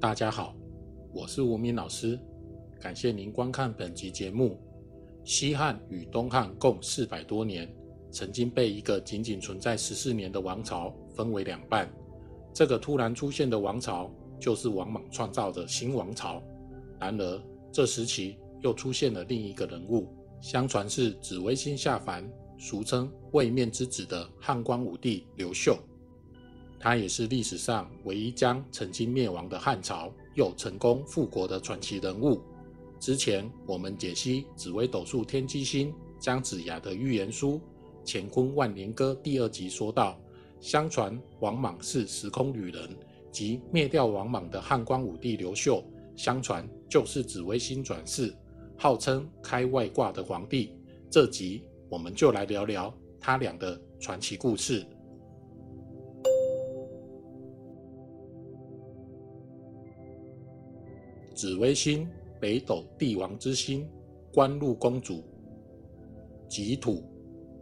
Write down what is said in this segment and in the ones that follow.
大家好，我是吴敏老师，感谢您观看本集节目。西汉与东汉共四百多年，曾经被一个仅仅存在十四年的王朝分为两半。这个突然出现的王朝，就是王莽创造的新王朝。然而，这时期又出现了另一个人物，相传是紫微星下凡，俗称位面之子的汉光武帝刘秀。他也是历史上唯一将曾经灭亡的汉朝又成功复国的传奇人物。之前我们解析紫微斗数天机星姜子牙的预言书《乾坤万年歌》第二集说到，相传王莽是时空旅人，即灭掉王莽的汉光武帝刘秀，相传就是紫微星转世，号称开外挂的皇帝。这集我们就来聊聊他俩的传奇故事。紫微星，北斗帝王之星，官禄公主，己土，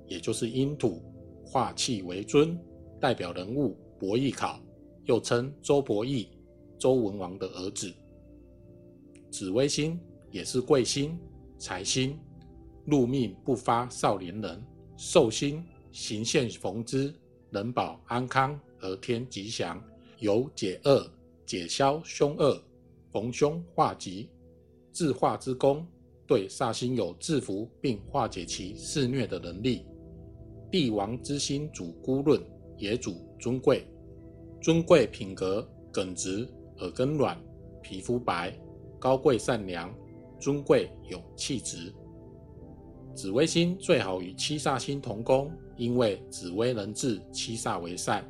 也就是阴土，化气为尊，代表人物伯邑考，又称周伯邑，周文王的儿子。紫微星也是贵星、财星，禄命不发少年人，寿星行现逢之，人保安康而天吉祥，有解厄、解消凶恶。逢凶化吉，自化之功，对煞星有制服并化解其肆虐的能力。帝王之星主孤论，也主尊贵。尊贵品格耿直，耳根软，皮肤白，高贵善良，尊贵有气质。紫微星最好与七煞星同宫，因为紫微能治七煞为善。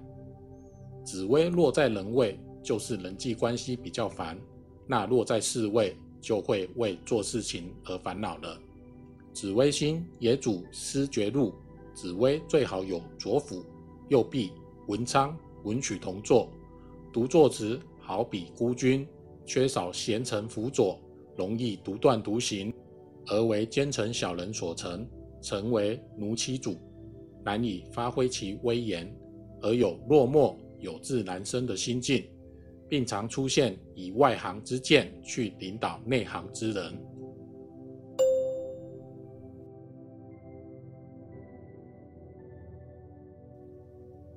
紫微落在人位，就是人际关系比较烦。那落在四位，就会为做事情而烦恼了。紫微星也主思觉路，紫微最好有左辅、右弼、文昌、文曲同坐。独坐时好比孤军，缺少贤臣辅佐，容易独断独行，而为奸臣小人所成，成为奴妻主，难以发挥其威严，而有落寞有志难伸的心境。并常出现以外行之见去领导内行之人。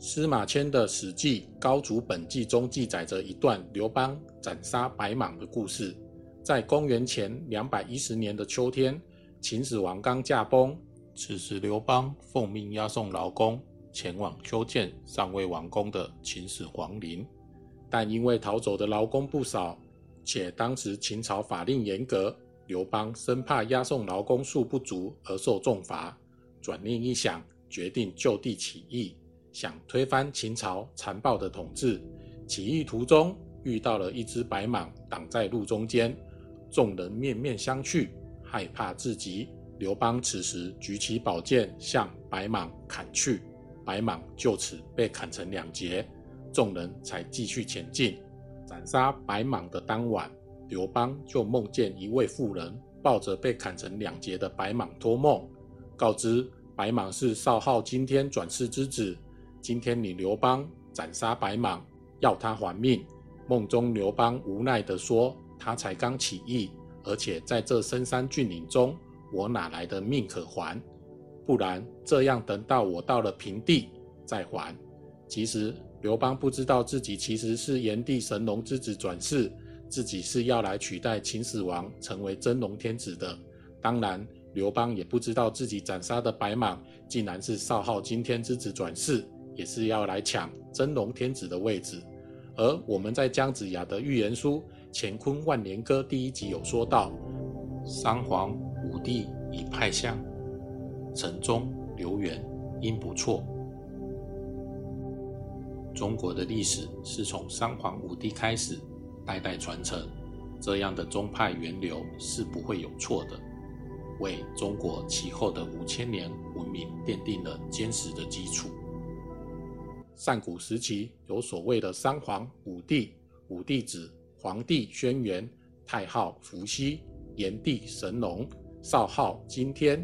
司马迁的《史记·高祖本纪》中记载着一段刘邦斩杀白蟒的故事。在公元前两百一十年的秋天，秦始皇刚驾崩，此时刘邦奉命押送劳工前往修建尚未完工的秦始皇陵。但因为逃走的劳工不少，且当时秦朝法令严格，刘邦生怕押送劳工数不足而受重罚，转念一想，决定就地起义，想推翻秦朝残暴的统治。起义途中遇到了一只白蟒挡在路中间，众人面面相觑，害怕至极。刘邦此时举起宝剑向白蟒砍去，白蟒就此被砍成两截。众人才继续前进。斩杀白蟒的当晚，刘邦就梦见一位妇人抱着被砍成两截的白蟒托梦，告知白蟒是少昊今天转世之子。今天你刘邦斩杀白蟒，要他还命。梦中刘邦无奈地说：“他才刚起义，而且在这深山峻岭中，我哪来的命可还？不然这样，等到我到了平地再还。”其实。刘邦不知道自己其实是炎帝神龙之子转世，自己是要来取代秦始皇成为真龙天子的。当然，刘邦也不知道自己斩杀的白蟒竟然是少昊今天之子转世，也是要来抢真龙天子的位置。而我们在姜子牙的预言书《乾坤万年歌》第一集有说到，三皇五帝已派相，陈忠、刘元应不错。中国的历史是从三皇五帝开始，代代传承，这样的宗派源流是不会有错的，为中国其后的五千年文明奠定了坚实的基础。上古时期有所谓的三皇五帝，五帝指黄帝轩辕、太昊伏羲、炎帝神农、少昊今天、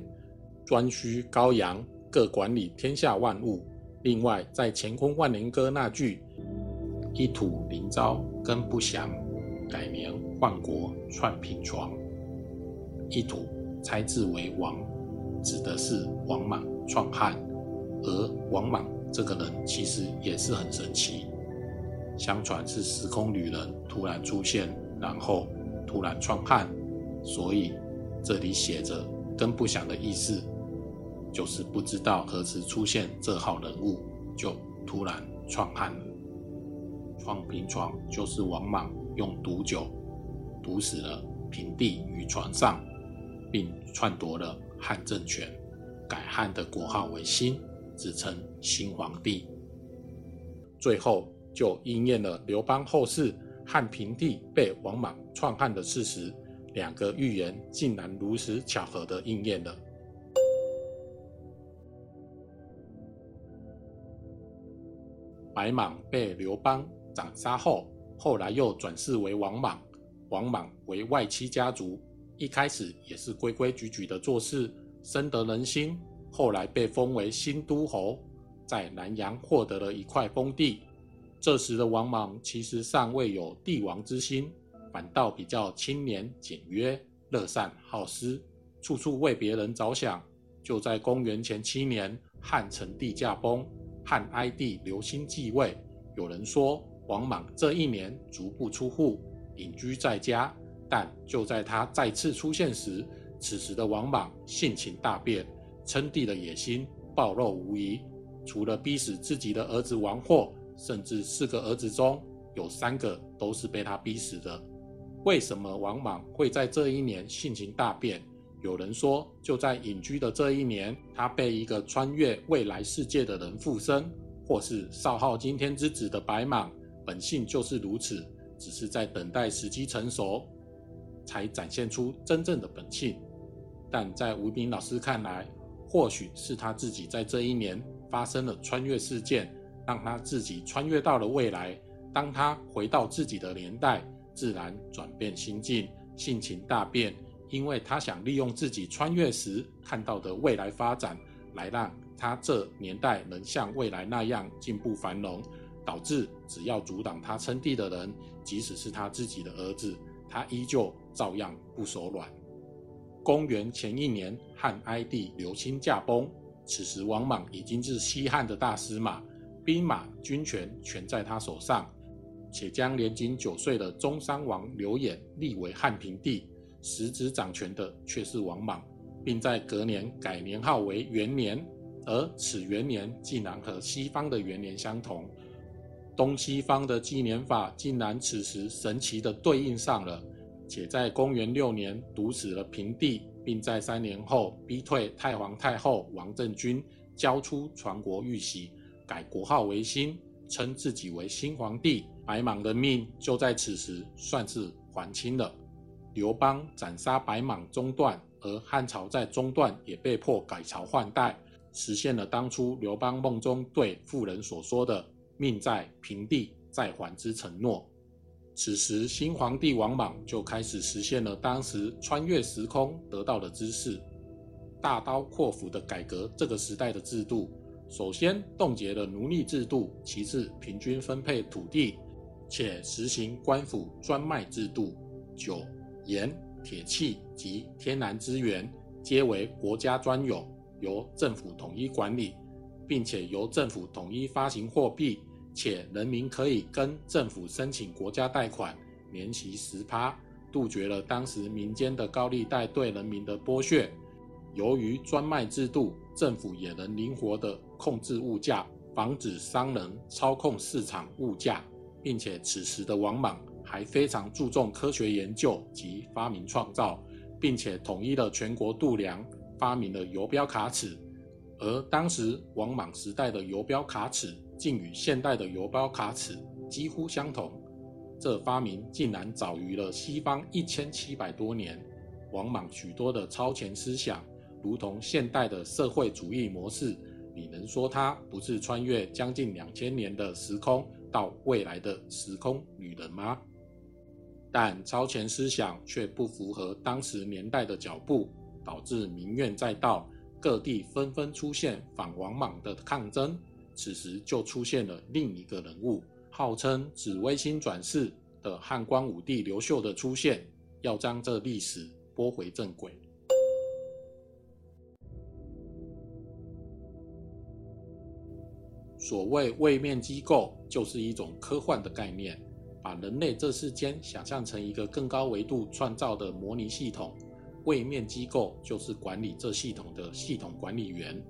颛顼高阳，各管理天下万物。另外，在《乾坤万年歌》那句“一土灵昭根不详，改年换国篡平床，一土猜字为王，指的是王莽篡汉。而王莽这个人其实也是很神奇，相传是时空旅人突然出现，然后突然篡汉，所以这里写着“根不祥”的意思，就是不知道何时出现这号人物，就突然篡汉了。创平床就是王莽用毒酒毒死了平帝于床上，并篡夺了汉政权，改汉的国号为新，自称新皇帝。最后就应验了刘邦后世汉平帝被王莽篡汉的事实，两个预言竟然如此巧合的应验了。白莽被刘邦。斩杀后，后来又转世为王莽。王莽为外戚家族，一开始也是规规矩矩的做事，深得人心。后来被封为新都侯，在南阳获得了一块封地。这时的王莽其实尚未有帝王之心，反倒比较清廉简约、乐善好施，处处为别人着想。就在公元前七年，汉成帝驾崩，汉哀帝刘欣继位。有人说。王莽这一年足不出户，隐居在家。但就在他再次出现时，此时的王莽性情大变，称帝的野心暴露无遗。除了逼死自己的儿子王霍，甚至四个儿子中有三个都是被他逼死的。为什么王莽会在这一年性情大变？有人说，就在隐居的这一年，他被一个穿越未来世界的人附身，或是少昊今天之子的白蟒。本性就是如此，只是在等待时机成熟，才展现出真正的本性。但在吴斌老师看来，或许是他自己在这一年发生了穿越事件，让他自己穿越到了未来。当他回到自己的年代，自然转变心境，性情大变，因为他想利用自己穿越时看到的未来发展，来让他这年代能像未来那样进步繁荣。导致只要阻挡他称帝的人，即使是他自己的儿子，他依旧照样不手软。公元前一年，汉哀帝刘欣驾崩，此时王莽已经是西汉的大司马，兵马军权全在他手上，且将年仅九岁的中山王刘演立为汉平帝，实质掌权的却是王莽，并在隔年改年号为元年，而此元年竟然和西方的元年相同。东西方的纪年法竟然此时神奇的对应上了，且在公元六年毒死了平帝，并在三年后逼退太皇太后王政君，交出传国玉玺，改国号为新，称自己为新皇帝。白莽的命就在此时算是还清了。刘邦斩杀白莽中断，而汉朝在中段也被迫改朝换代，实现了当初刘邦梦中对妇人所说的。命在平地再还之承诺。此时，新皇帝王莽就开始实现了当时穿越时空得到的知识，大刀阔斧的改革这个时代的制度。首先冻结了奴隶制度，其次平均分配土地，且实行官府专卖制度。九、盐、铁器及天然资源皆为国家专有，由政府统一管理，并且由政府统一发行货币。且人民可以跟政府申请国家贷款，年息十趴，杜绝了当时民间的高利贷对人民的剥削。由于专卖制度，政府也能灵活地控制物价，防止商人操控市场物价，并且此时的王莽还非常注重科学研究及发明创造，并且统一了全国度量，发明了游标卡尺。而当时王莽时代的游标卡尺。竟与现代的游标卡尺几乎相同，这发明竟然早于了西方一千七百多年。王莽许多的超前思想，如同现代的社会主义模式，你能说他不是穿越将近两千年的时空到未来的时空旅人吗？但超前思想却不符合当时年代的脚步，导致民怨载道，各地纷纷出现反王莽的抗争。此时就出现了另一个人物，号称紫微星转世的汉光武帝刘秀的出现，要将这历史拨回正轨。所谓位面机构，就是一种科幻的概念，把人类这世间想象成一个更高维度创造的模拟系统。位面机构就是管理这系统的系统管理员。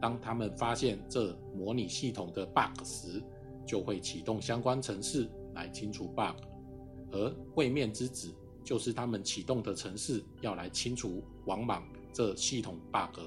当他们发现这模拟系统的 bug 时，就会启动相关程式来清除 bug。而位面之子就是他们启动的程式要来清除王莽这系统 bug。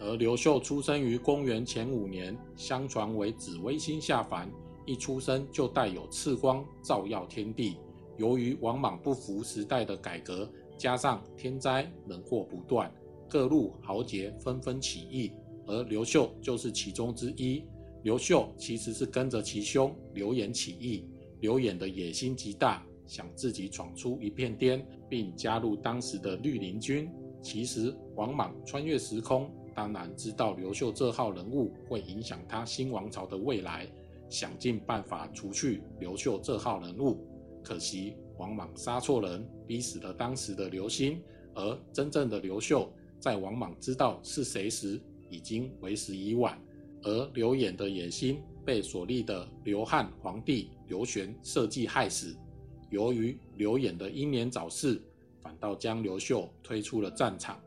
而刘秀出生于公元前五年，相传为紫微星下凡，一出生就带有赤光照耀天地。由于王莽不服时代的改革，加上天灾人祸不断，各路豪杰纷纷起义，而刘秀就是其中之一。刘秀其实是跟着其兄刘演起义，刘演的野心极大，想自己闯出一片天，并加入当时的绿林军。其实王莽穿越时空。当然知道刘秀这号人物会影响他新王朝的未来，想尽办法除去刘秀这号人物。可惜王莽杀错人，逼死了当时的刘歆。而真正的刘秀，在王莽知道是谁时，已经为时已晚。而刘演的野心被所立的刘汉皇帝刘玄设计害死。由于刘演的英年早逝，反倒将刘秀推出了战场。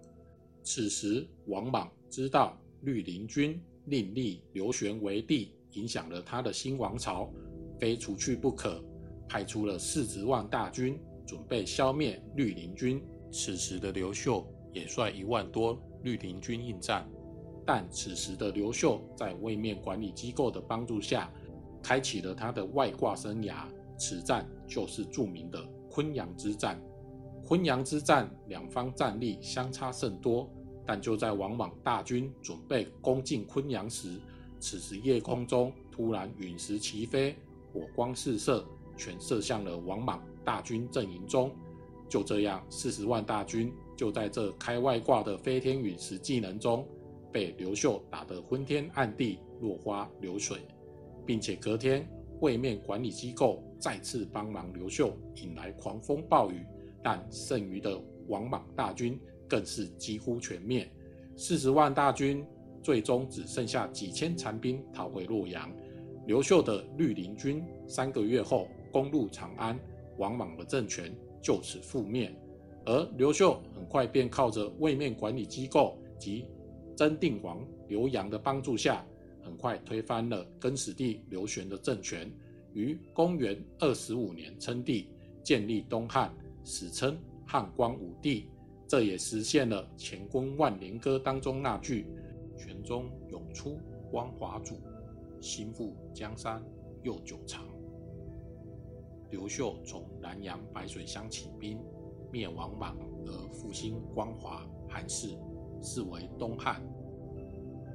此时王莽。知道绿林军另立刘玄为帝，影响了他的新王朝，非除去不可，派出了四十万大军，准备消灭绿林军。此时的刘秀也率一万多绿林军应战，但此时的刘秀在位面管理机构的帮助下，开启了他的外挂生涯。此战就是著名的昆阳之战。昆阳之战，两方战力相差甚多。但就在王莽大军准备攻进昆阳时，此时夜空中突然陨石齐飞，火光四射，全射向了王莽大军阵营中。就这样，四十万大军就在这开外挂的飞天陨石技能中，被刘秀打得昏天暗地、落花流水，并且隔天位面管理机构再次帮忙刘秀引来狂风暴雨，但剩余的王莽大军。更是几乎全灭，四十万大军最终只剩下几千残兵逃回洛阳。刘秀的绿林军三个月后攻入长安，王莽的政权就此覆灭。而刘秀很快便靠着位面管理机构及真定王刘阳的帮助下，很快推翻了更始帝刘玄的政权，于公元二十五年称帝，建立东汉，史称汉光武帝。这也实现了《乾坤万年歌》当中那句“泉中涌出光华主，心腹江山又久长”。刘秀从南阳白水乡起兵，灭王莽而复兴光华汉室，是为东汉。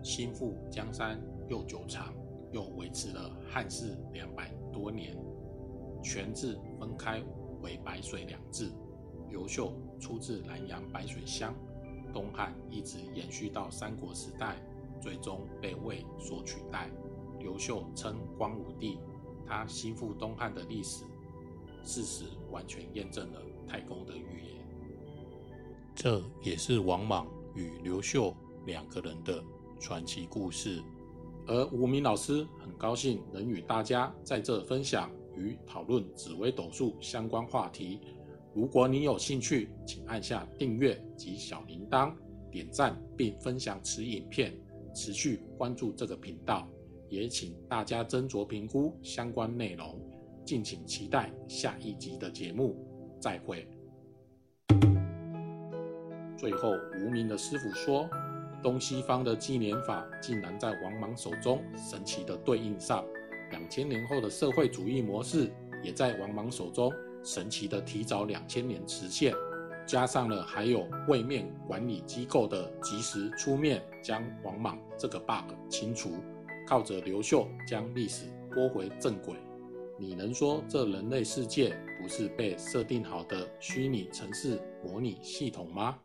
心腹江山又久长，又维持了汉室两百多年。泉字分开为白水两字。刘秀出自南阳白水乡，东汉一直延续到三国时代，最终被魏所取代。刘秀称光武帝，他心腹东汉的历史事实完全验证了太公的预言。这也是王莽与刘秀两个人的传奇故事。而吴明老师很高兴能与大家在这分享与讨论紫微斗数相关话题。如果你有兴趣，请按下订阅及小铃铛，点赞并分享此影片，持续关注这个频道。也请大家斟酌评估相关内容，敬请期待下一集的节目。再会。最后，无名的师傅说，东西方的纪年法竟然在王莽手中神奇的对应上，两千年后的社会主义模式也在王莽手中。神奇的提早两千年实现，加上了还有位面管理机构的及时出面将王莽这个 bug 清除，靠着刘秀将历史拨回正轨。你能说这人类世界不是被设定好的虚拟城市模拟系统吗？